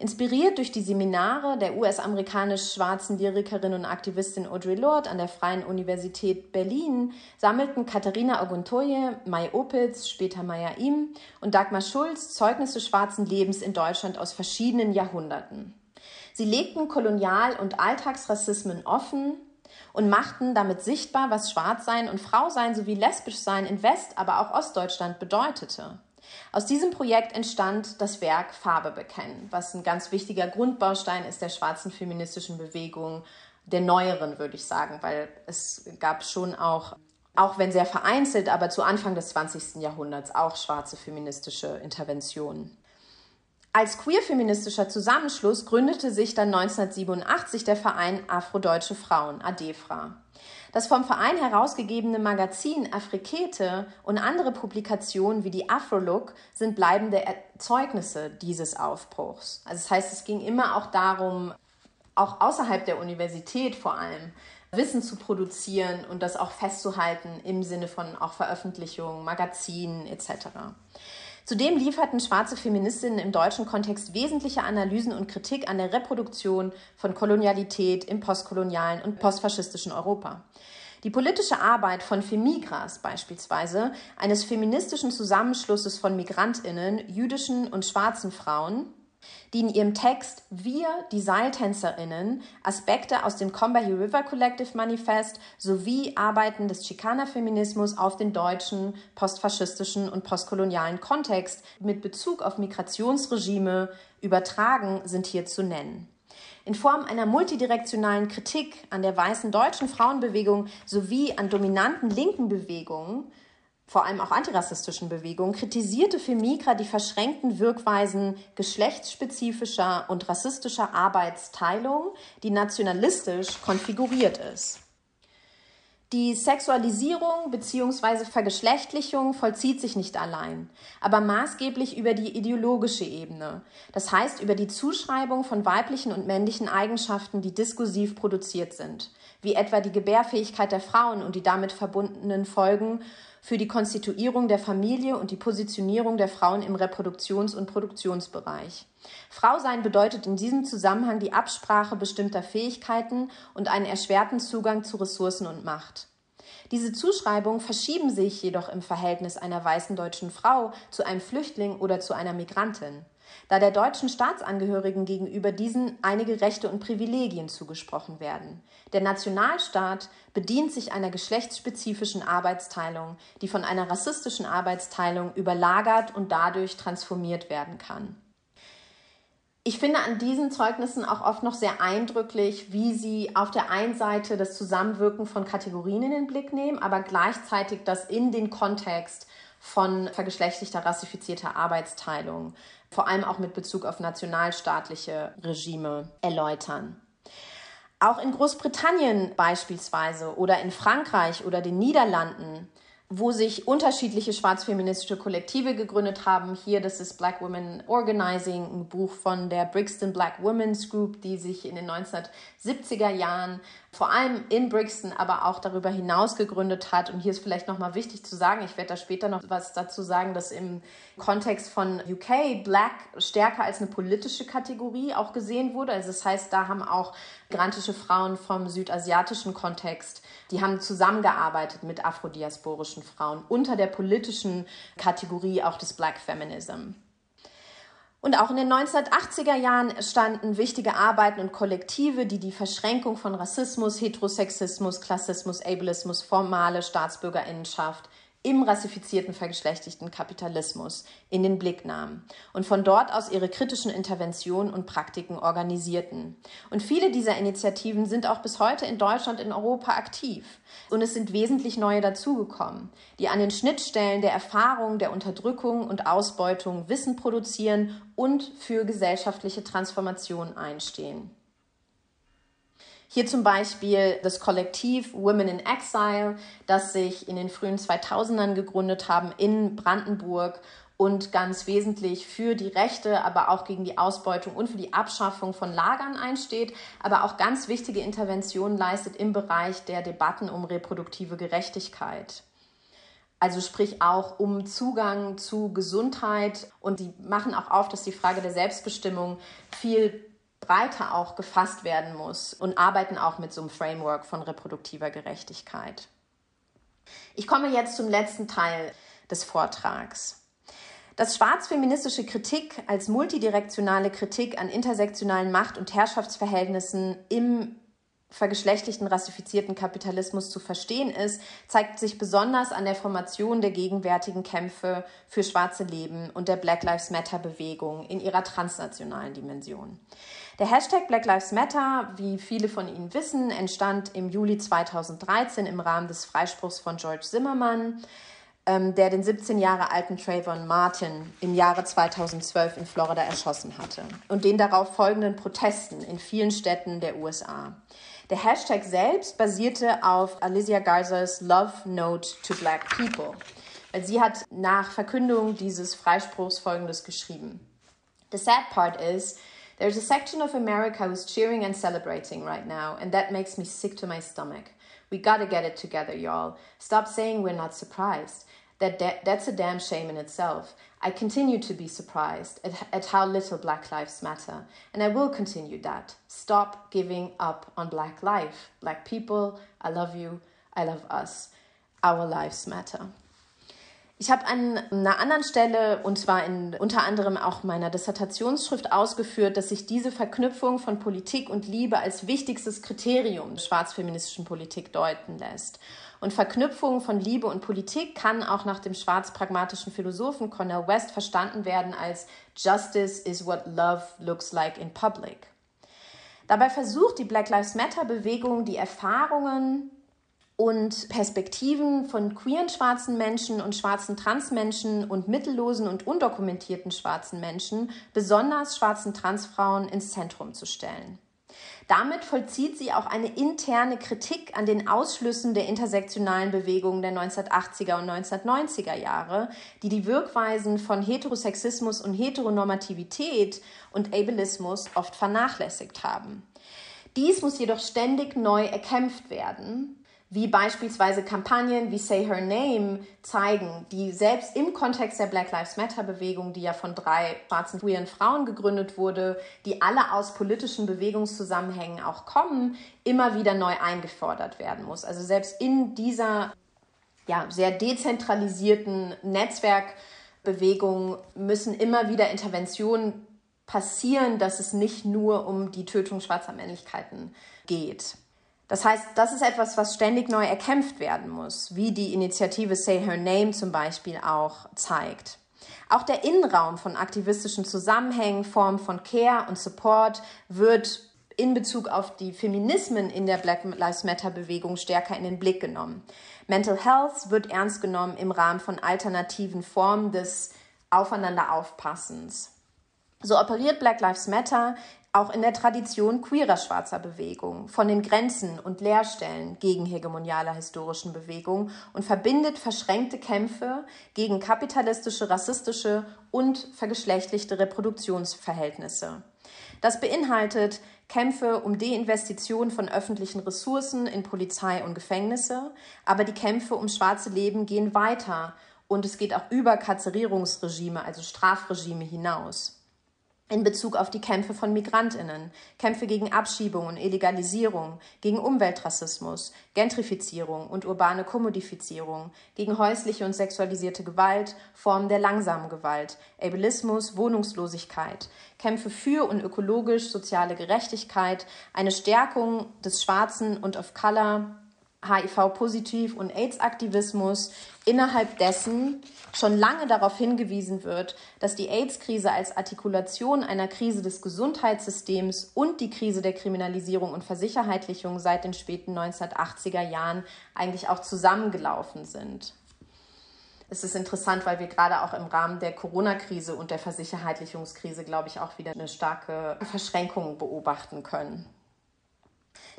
Inspiriert durch die Seminare der US-amerikanisch-schwarzen Lyrikerin und Aktivistin Audre Lorde an der Freien Universität Berlin sammelten Katharina Oguntoye, Mai Opitz, später Maya Im und Dagmar Schulz Zeugnisse schwarzen Lebens in Deutschland aus verschiedenen Jahrhunderten. Sie legten Kolonial- und Alltagsrassismen offen und machten damit sichtbar, was Schwarzsein und Frausein sowie Lesbischsein in West-, aber auch Ostdeutschland bedeutete. Aus diesem Projekt entstand das Werk Farbe bekennen, was ein ganz wichtiger Grundbaustein ist der schwarzen feministischen Bewegung, der neueren, würde ich sagen, weil es gab schon auch, auch wenn sehr vereinzelt, aber zu Anfang des 20. Jahrhunderts auch schwarze feministische Interventionen. Als queer-feministischer Zusammenschluss gründete sich dann 1987 der Verein Afrodeutsche Frauen, ADEFRA. Das vom Verein herausgegebene Magazin Afrikete und andere Publikationen wie die Afrolook sind bleibende Erzeugnisse dieses Aufbruchs. Also das heißt, es ging immer auch darum, auch außerhalb der Universität vor allem, Wissen zu produzieren und das auch festzuhalten im Sinne von auch Veröffentlichungen, Magazinen etc. Zudem lieferten schwarze Feministinnen im deutschen Kontext wesentliche Analysen und Kritik an der Reproduktion von Kolonialität im postkolonialen und postfaschistischen Europa. Die politische Arbeit von Femigras beispielsweise, eines feministischen Zusammenschlusses von Migrantinnen, jüdischen und schwarzen Frauen, die in ihrem Text Wir, die Seiltänzerinnen, Aspekte aus dem Combahee River Collective Manifest sowie Arbeiten des Chicana-Feminismus auf den deutschen, postfaschistischen und postkolonialen Kontext mit Bezug auf Migrationsregime übertragen sind hier zu nennen. In Form einer multidirektionalen Kritik an der weißen deutschen Frauenbewegung sowie an dominanten linken Bewegungen vor allem auch antirassistischen Bewegungen, kritisierte Femigra die verschränkten Wirkweisen geschlechtsspezifischer und rassistischer Arbeitsteilung, die nationalistisch konfiguriert ist. Die Sexualisierung bzw. Vergeschlechtlichung vollzieht sich nicht allein, aber maßgeblich über die ideologische Ebene, das heißt über die Zuschreibung von weiblichen und männlichen Eigenschaften, die diskursiv produziert sind, wie etwa die Gebärfähigkeit der Frauen und die damit verbundenen Folgen für die Konstituierung der Familie und die Positionierung der Frauen im Reproduktions- und Produktionsbereich. Frau sein bedeutet in diesem Zusammenhang die Absprache bestimmter Fähigkeiten und einen erschwerten Zugang zu Ressourcen und Macht. Diese Zuschreibungen verschieben sich jedoch im Verhältnis einer weißen deutschen Frau zu einem Flüchtling oder zu einer Migrantin da der deutschen Staatsangehörigen gegenüber diesen einige Rechte und Privilegien zugesprochen werden. Der Nationalstaat bedient sich einer geschlechtsspezifischen Arbeitsteilung, die von einer rassistischen Arbeitsteilung überlagert und dadurch transformiert werden kann. Ich finde an diesen Zeugnissen auch oft noch sehr eindrücklich, wie sie auf der einen Seite das Zusammenwirken von Kategorien in den Blick nehmen, aber gleichzeitig das in den Kontext von vergeschlechtlichter, rassifizierter Arbeitsteilung vor allem auch mit Bezug auf nationalstaatliche Regime erläutern. Auch in Großbritannien beispielsweise oder in Frankreich oder den Niederlanden wo sich unterschiedliche schwarzfeministische Kollektive gegründet haben. Hier, das ist Black Women Organizing, ein Buch von der Brixton Black Women's Group, die sich in den 1970er Jahren vor allem in Brixton, aber auch darüber hinaus gegründet hat. Und hier ist vielleicht nochmal wichtig zu sagen, ich werde da später noch was dazu sagen, dass im Kontext von UK Black stärker als eine politische Kategorie auch gesehen wurde. Also das heißt, da haben auch migrantische Frauen vom südasiatischen Kontext, die haben zusammengearbeitet mit afrodiasporischen Frauen unter der politischen Kategorie auch des Black Feminism. Und auch in den 1980er Jahren standen wichtige Arbeiten und Kollektive, die die Verschränkung von Rassismus, Heterosexismus, Klassismus, Ableismus, formale Staatsbürgerinnenschaft im rassifizierten, vergeschlechtigten Kapitalismus in den Blick nahmen und von dort aus ihre kritischen Interventionen und Praktiken organisierten. Und viele dieser Initiativen sind auch bis heute in Deutschland, in Europa aktiv. Und es sind wesentlich neue dazugekommen, die an den Schnittstellen der Erfahrung, der Unterdrückung und Ausbeutung Wissen produzieren und für gesellschaftliche Transformation einstehen. Hier zum Beispiel das Kollektiv Women in Exile, das sich in den frühen 2000ern gegründet haben in Brandenburg und ganz wesentlich für die Rechte, aber auch gegen die Ausbeutung und für die Abschaffung von Lagern einsteht, aber auch ganz wichtige Interventionen leistet im Bereich der Debatten um reproduktive Gerechtigkeit. Also sprich auch um Zugang zu Gesundheit und die machen auch auf, dass die Frage der Selbstbestimmung viel breiter auch gefasst werden muss und arbeiten auch mit so einem Framework von reproduktiver Gerechtigkeit. Ich komme jetzt zum letzten Teil des Vortrags. Dass schwarzfeministische Kritik als multidirektionale Kritik an intersektionalen Macht- und Herrschaftsverhältnissen im vergeschlechtlichten, rassifizierten Kapitalismus zu verstehen ist, zeigt sich besonders an der Formation der gegenwärtigen Kämpfe für schwarze Leben und der Black Lives Matter Bewegung in ihrer transnationalen Dimension. Der Hashtag Black Lives Matter, wie viele von Ihnen wissen, entstand im Juli 2013 im Rahmen des Freispruchs von George Zimmermann, ähm, der den 17 Jahre alten Trayvon Martin im Jahre 2012 in Florida erschossen hatte und den darauf folgenden Protesten in vielen Städten der USA. Der Hashtag selbst basierte auf Alicia Garzas Love Note to Black People. Sie hat nach Verkündung dieses Freispruchs folgendes geschrieben. The sad part is There's a section of America who's cheering and celebrating right now, and that makes me sick to my stomach. We gotta get it together, y'all. Stop saying we're not surprised. That, that's a damn shame in itself. I continue to be surprised at, at how little Black Lives Matter, and I will continue that. Stop giving up on Black life. Black people, I love you, I love us. Our lives matter. Ich habe an einer anderen Stelle, und zwar in unter anderem auch meiner Dissertationsschrift, ausgeführt, dass sich diese Verknüpfung von Politik und Liebe als wichtigstes Kriterium schwarzfeministischen Politik deuten lässt. Und Verknüpfung von Liebe und Politik kann auch nach dem schwarzpragmatischen Philosophen Cornel West verstanden werden als Justice is what love looks like in public. Dabei versucht die Black Lives Matter Bewegung die Erfahrungen und Perspektiven von queeren schwarzen Menschen und schwarzen Transmenschen und mittellosen und undokumentierten schwarzen Menschen, besonders schwarzen Transfrauen, ins Zentrum zu stellen. Damit vollzieht sie auch eine interne Kritik an den Ausschlüssen der intersektionalen Bewegungen der 1980er und 1990er Jahre, die die Wirkweisen von Heterosexismus und Heteronormativität und Ableismus oft vernachlässigt haben. Dies muss jedoch ständig neu erkämpft werden, wie beispielsweise Kampagnen wie Say Her Name zeigen, die selbst im Kontext der Black Lives Matter Bewegung, die ja von drei schwarzen queeren Frauen gegründet wurde, die alle aus politischen Bewegungszusammenhängen auch kommen, immer wieder neu eingefordert werden muss. Also selbst in dieser ja, sehr dezentralisierten Netzwerkbewegung müssen immer wieder Interventionen passieren, dass es nicht nur um die Tötung schwarzer Männlichkeiten geht. Das heißt, das ist etwas, was ständig neu erkämpft werden muss, wie die Initiative Say Her Name zum Beispiel auch zeigt. Auch der Innenraum von aktivistischen Zusammenhängen, Formen von Care und Support wird in Bezug auf die Feminismen in der Black Lives Matter Bewegung stärker in den Blick genommen. Mental Health wird ernst genommen im Rahmen von alternativen Formen des Aufeinanderaufpassens. So operiert Black Lives Matter auch in der Tradition queerer schwarzer Bewegung, von den Grenzen und Leerstellen gegen hegemonialer historischen Bewegung und verbindet verschränkte Kämpfe gegen kapitalistische, rassistische und vergeschlechtlichte Reproduktionsverhältnisse. Das beinhaltet Kämpfe um Deinvestition von öffentlichen Ressourcen in Polizei und Gefängnisse, aber die Kämpfe um schwarze Leben gehen weiter und es geht auch über Karzerierungsregime, also Strafregime hinaus in Bezug auf die Kämpfe von Migrantinnen, Kämpfe gegen Abschiebung und Illegalisierung, gegen Umweltrassismus, Gentrifizierung und urbane Kommodifizierung, gegen häusliche und sexualisierte Gewalt, Formen der langsamen Gewalt, Ableismus, Wohnungslosigkeit, Kämpfe für und ökologisch soziale Gerechtigkeit, eine Stärkung des Schwarzen und of Color, HIV-Positiv und AIDS-Aktivismus, innerhalb dessen schon lange darauf hingewiesen wird, dass die AIDS-Krise als Artikulation einer Krise des Gesundheitssystems und die Krise der Kriminalisierung und Versicherheitlichung seit den späten 1980er Jahren eigentlich auch zusammengelaufen sind. Es ist interessant, weil wir gerade auch im Rahmen der Corona-Krise und der Versicherheitlichungskrise, glaube ich, auch wieder eine starke Verschränkung beobachten können.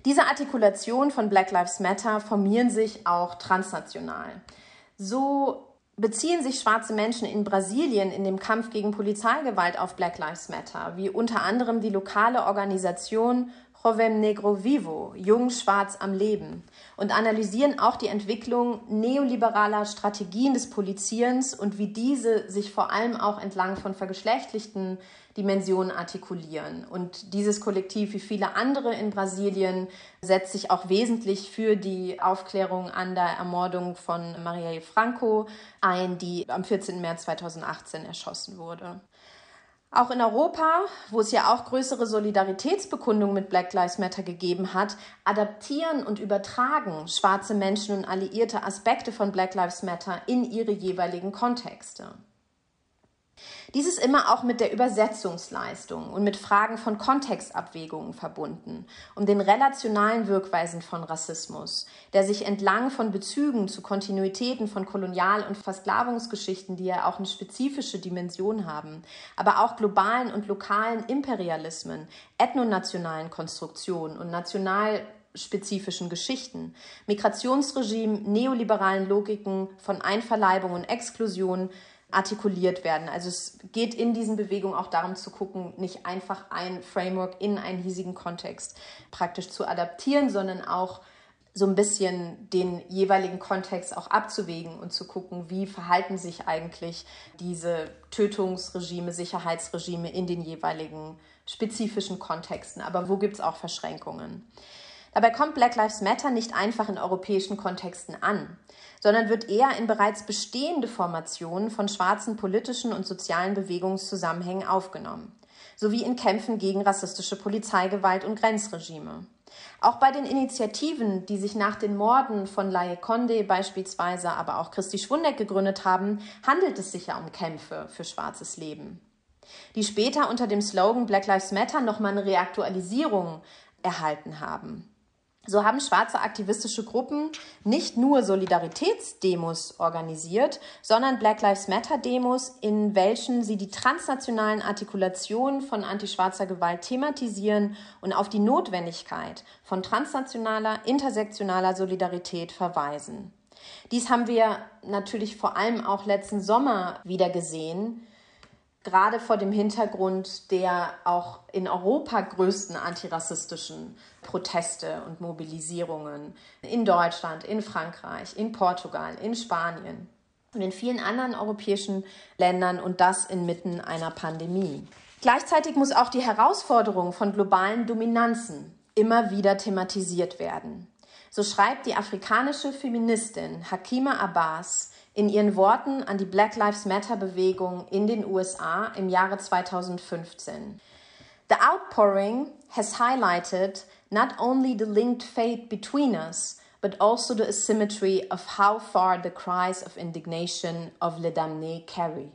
Diese Artikulation von Black Lives Matter formieren sich auch transnational. So beziehen sich schwarze Menschen in Brasilien in dem Kampf gegen Polizeigewalt auf Black Lives Matter, wie unter anderem die lokale Organisation Jovem Negro Vivo, Jung Schwarz am Leben, und analysieren auch die Entwicklung neoliberaler Strategien des Polizierens und wie diese sich vor allem auch entlang von vergeschlechtlichten Dimensionen artikulieren. Und dieses Kollektiv, wie viele andere in Brasilien, setzt sich auch wesentlich für die Aufklärung an der Ermordung von Marielle Franco ein, die am 14. März 2018 erschossen wurde. Auch in Europa, wo es ja auch größere Solidaritätsbekundungen mit Black Lives Matter gegeben hat, adaptieren und übertragen schwarze Menschen und alliierte Aspekte von Black Lives Matter in ihre jeweiligen Kontexte. Dies ist immer auch mit der Übersetzungsleistung und mit Fragen von Kontextabwägungen verbunden, um den relationalen Wirkweisen von Rassismus, der sich entlang von Bezügen zu Kontinuitäten von Kolonial- und Versklavungsgeschichten, die ja auch eine spezifische Dimension haben, aber auch globalen und lokalen Imperialismen, ethnonationalen Konstruktionen und national spezifischen Geschichten, Migrationsregimen, neoliberalen Logiken von Einverleibung und Exklusion, artikuliert werden. Also es geht in diesen Bewegungen auch darum zu gucken, nicht einfach ein Framework in einen hiesigen Kontext praktisch zu adaptieren, sondern auch so ein bisschen den jeweiligen Kontext auch abzuwägen und zu gucken, wie verhalten sich eigentlich diese Tötungsregime, Sicherheitsregime in den jeweiligen spezifischen Kontexten. Aber wo gibt es auch Verschränkungen? Dabei kommt Black Lives Matter nicht einfach in europäischen Kontexten an sondern wird eher in bereits bestehende Formationen von schwarzen politischen und sozialen Bewegungszusammenhängen aufgenommen, sowie in Kämpfen gegen rassistische Polizeigewalt und Grenzregime. Auch bei den Initiativen, die sich nach den Morden von Laie Conde beispielsweise, aber auch Christi Schwundeck gegründet haben, handelt es sich ja um Kämpfe für schwarzes Leben. Die später unter dem Slogan Black Lives Matter nochmal eine Reaktualisierung erhalten haben. So haben schwarze aktivistische Gruppen nicht nur Solidaritätsdemos organisiert, sondern Black Lives Matter Demos, in welchen sie die transnationalen Artikulationen von antischwarzer Gewalt thematisieren und auf die Notwendigkeit von transnationaler, intersektionaler Solidarität verweisen. Dies haben wir natürlich vor allem auch letzten Sommer wieder gesehen, gerade vor dem Hintergrund der auch in Europa größten antirassistischen Proteste und Mobilisierungen in Deutschland, in Frankreich, in Portugal, in Spanien und in vielen anderen europäischen Ländern und das inmitten einer Pandemie. Gleichzeitig muss auch die Herausforderung von globalen Dominanzen immer wieder thematisiert werden. So schreibt die afrikanische Feministin Hakima Abbas in ihren Worten an die Black Lives Matter Bewegung in den USA im Jahre 2015. The outpouring has highlighted not only the linked fate between us, but also the asymmetry of how far the cries of indignation of Le Damné carry.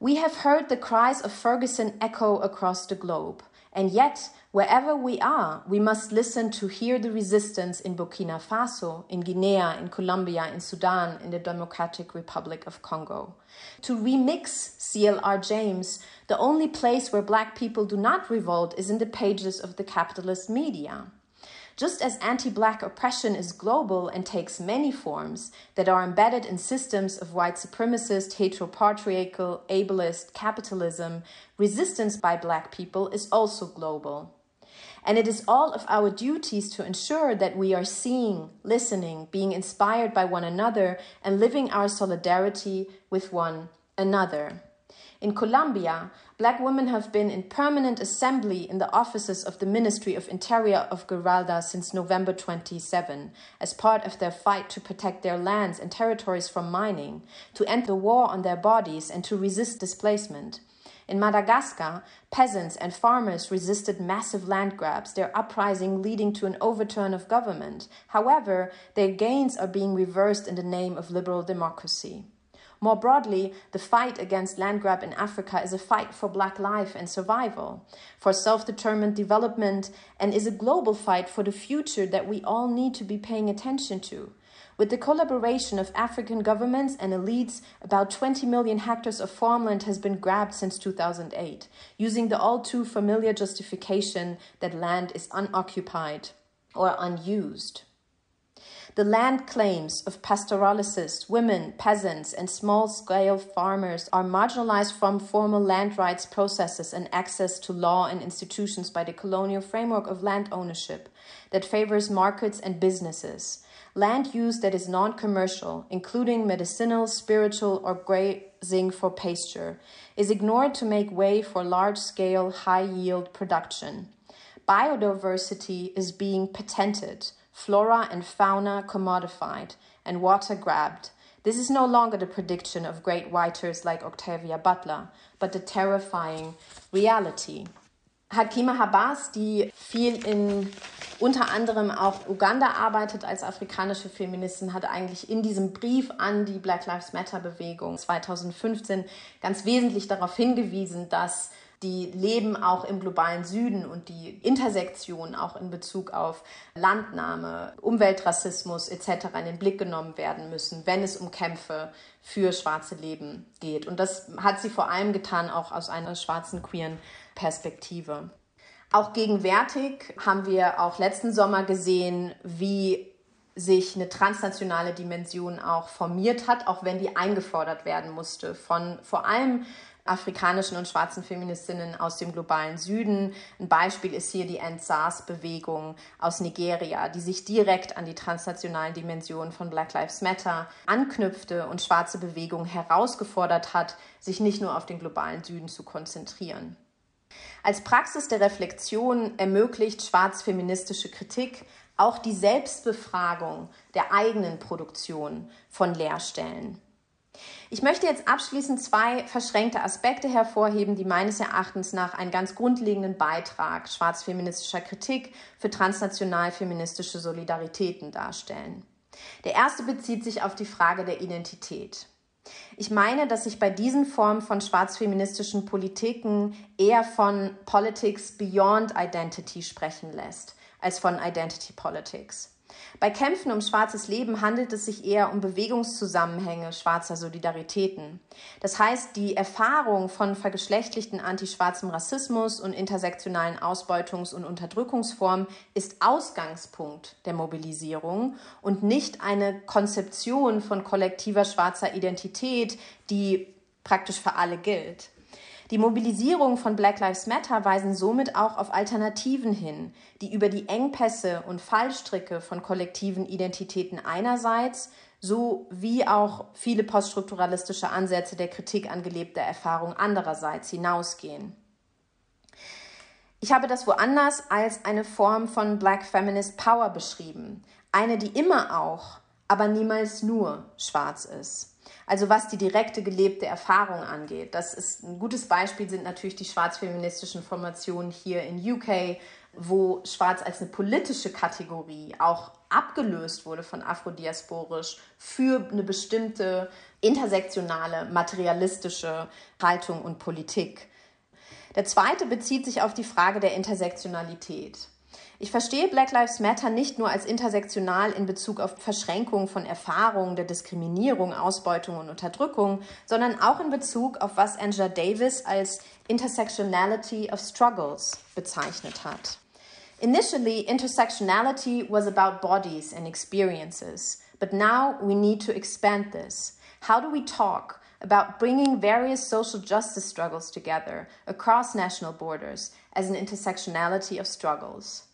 We have heard the cries of Ferguson echo across the globe, and yet Wherever we are, we must listen to hear the resistance in Burkina Faso, in Guinea, in Colombia, in Sudan, in the Democratic Republic of Congo. To remix CLR James, the only place where black people do not revolt is in the pages of the capitalist media. Just as anti black oppression is global and takes many forms that are embedded in systems of white supremacist, heteropatriarchal, ableist capitalism, resistance by black people is also global. And it is all of our duties to ensure that we are seeing, listening, being inspired by one another, and living our solidarity with one another. In Colombia, black women have been in permanent assembly in the offices of the Ministry of Interior of Giralda since November 27, as part of their fight to protect their lands and territories from mining, to end the war on their bodies, and to resist displacement. In Madagascar, peasants and farmers resisted massive land grabs, their uprising leading to an overturn of government. However, their gains are being reversed in the name of liberal democracy. More broadly, the fight against land grab in Africa is a fight for black life and survival, for self determined development, and is a global fight for the future that we all need to be paying attention to. With the collaboration of African governments and elites, about 20 million hectares of farmland has been grabbed since 2008, using the all too familiar justification that land is unoccupied or unused. The land claims of pastoralists, women, peasants, and small scale farmers are marginalized from formal land rights processes and access to law and institutions by the colonial framework of land ownership that favors markets and businesses land use that is non commercial, including medicinal, spiritual, or grazing for pasture, is ignored to make way for large scale, high yield production. Biodiversity is being patented, flora and fauna commodified, and water grabbed. This is no longer the prediction of great writers like Octavia Butler, but the terrifying reality. Hakima Habas, die viel in unter anderem auch Uganda arbeitet als afrikanische Feministin, hat eigentlich in diesem Brief an die Black Lives Matter Bewegung 2015 ganz wesentlich darauf hingewiesen, dass die Leben auch im globalen Süden und die Intersektion auch in Bezug auf Landnahme, Umweltrassismus etc. in den Blick genommen werden müssen, wenn es um Kämpfe für schwarze Leben geht. Und das hat sie vor allem getan, auch aus einer schwarzen queeren Perspektive. Auch gegenwärtig haben wir auch letzten Sommer gesehen, wie sich eine transnationale Dimension auch formiert hat, auch wenn die eingefordert werden musste von vor allem afrikanischen und schwarzen Feministinnen aus dem globalen Süden. Ein Beispiel ist hier die End-SARS-Bewegung aus Nigeria, die sich direkt an die transnationalen Dimensionen von Black Lives Matter anknüpfte und schwarze Bewegungen herausgefordert hat, sich nicht nur auf den globalen Süden zu konzentrieren. Als Praxis der Reflexion ermöglicht schwarz-feministische Kritik auch die Selbstbefragung der eigenen Produktion von Lehrstellen. Ich möchte jetzt abschließend zwei verschränkte Aspekte hervorheben, die meines Erachtens nach einen ganz grundlegenden Beitrag schwarzfeministischer Kritik für transnational feministische Solidaritäten darstellen. Der erste bezieht sich auf die Frage der Identität. Ich meine, dass sich bei diesen Formen von schwarzfeministischen Politiken eher von Politics Beyond Identity sprechen lässt, als von Identity Politics. Bei Kämpfen um schwarzes Leben handelt es sich eher um Bewegungszusammenhänge schwarzer Solidaritäten. Das heißt, die Erfahrung von vergeschlechtlichten antischwarzem Rassismus und intersektionalen Ausbeutungs- und Unterdrückungsformen ist Ausgangspunkt der Mobilisierung und nicht eine Konzeption von kollektiver schwarzer Identität, die praktisch für alle gilt. Die Mobilisierung von Black Lives Matter weisen somit auch auf Alternativen hin, die über die Engpässe und Fallstricke von kollektiven Identitäten einerseits sowie auch viele poststrukturalistische Ansätze der Kritik an gelebter Erfahrung andererseits hinausgehen. Ich habe das woanders als eine Form von Black Feminist Power beschrieben, eine, die immer auch, aber niemals nur schwarz ist. Also was die direkte gelebte Erfahrung angeht. Das ist ein gutes Beispiel sind natürlich die schwarzfeministischen Formationen hier in UK, wo Schwarz als eine politische Kategorie auch abgelöst wurde von afrodiasporisch für eine bestimmte intersektionale, materialistische Haltung und Politik. Der zweite bezieht sich auf die Frage der Intersektionalität. Ich verstehe Black Lives Matter nicht nur als intersektional in Bezug auf Verschränkung von Erfahrungen der Diskriminierung, Ausbeutung und Unterdrückung, sondern auch in Bezug auf was Angela Davis als Intersectionality of Struggles bezeichnet hat. Initially, intersectionality was about bodies and experiences, but now we need to expand this. How do we talk about bringing various social justice struggles together across national borders as an intersectionality of struggles?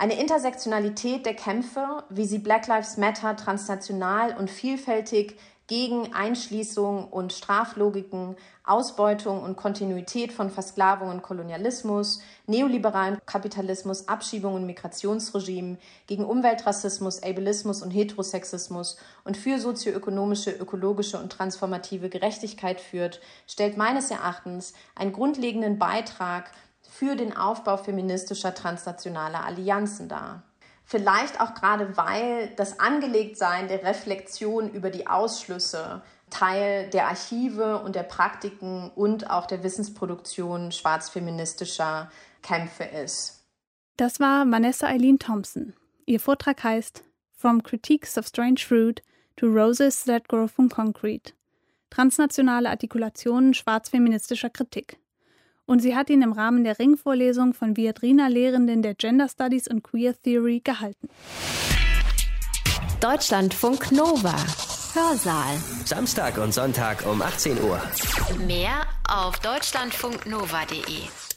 Eine Intersektionalität der Kämpfe, wie sie Black Lives Matter transnational und vielfältig gegen Einschließung und Straflogiken, Ausbeutung und Kontinuität von Versklavung und Kolonialismus, neoliberalen Kapitalismus, Abschiebung und Migrationsregimen, gegen Umweltrassismus, Ableismus und Heterosexismus und für sozioökonomische, ökologische und transformative Gerechtigkeit führt, stellt meines Erachtens einen grundlegenden Beitrag für den Aufbau feministischer transnationaler Allianzen dar. Vielleicht auch gerade, weil das Angelegtsein der Reflexion über die Ausschlüsse Teil der Archive und der Praktiken und auch der Wissensproduktion schwarzfeministischer Kämpfe ist. Das war Vanessa Eileen Thompson. Ihr Vortrag heißt From Critiques of Strange Fruit to Roses That Grow from Concrete. Transnationale Artikulationen schwarzfeministischer Kritik und sie hat ihn im Rahmen der Ringvorlesung von Viadrina Lehrenden der Gender Studies und Queer Theory gehalten. Deutschlandfunk Nova. Hörsaal. Samstag und Sonntag um 18 Uhr. Mehr auf deutschlandfunknova.de.